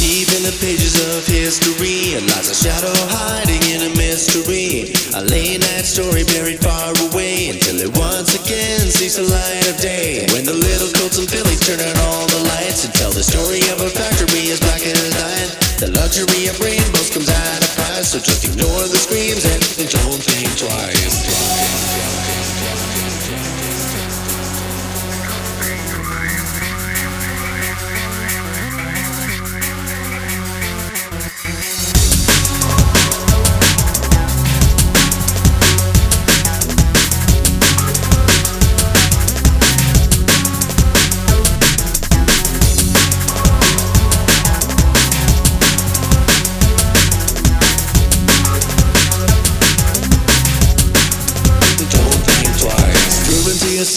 Deep in the pages of history lies a shadow hiding in a mystery. A late night story buried far away until it once again sees the light of day. When the little coats and fillies turn out all the lights and tell the story of a factory as black as night. The luxury of rainbows comes at a price, so just ignore the screams and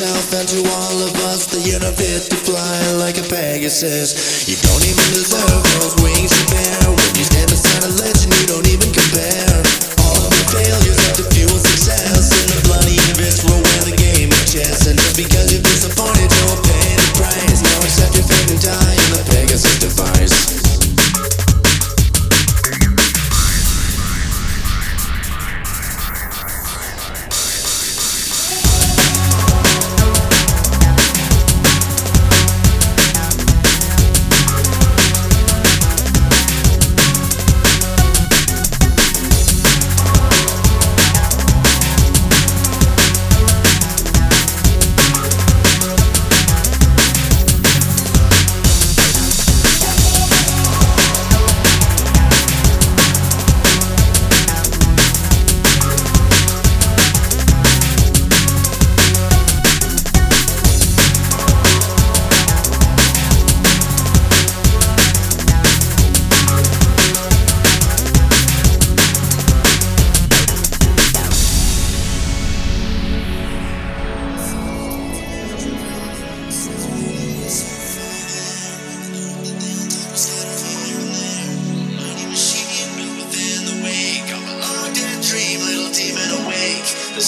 yourself and to all of us that you're not fit to fly like a Pegasus. You don't even deserve those wings you bear. When you stand beside a legend, you don't even compare.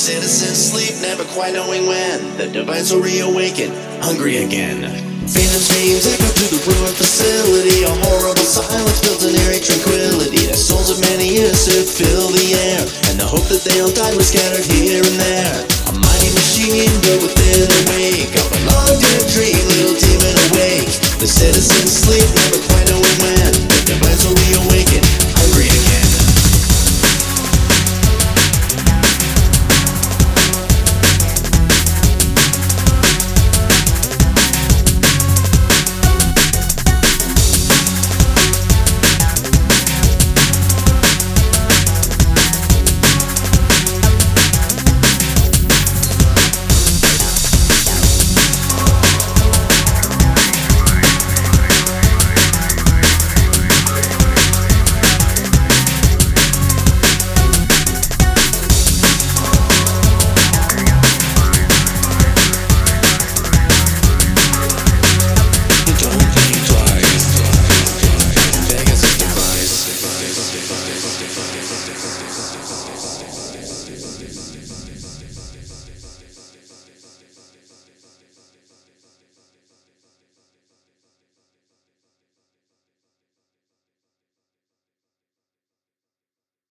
Citizens sleep, never quite knowing when the device will reawaken, hungry again. Phantom screams echo to the ruined facility. A horrible silence builds an eerie tranquility. The souls of many innocent fill the air, and the hope that they'll die was scattered here and there.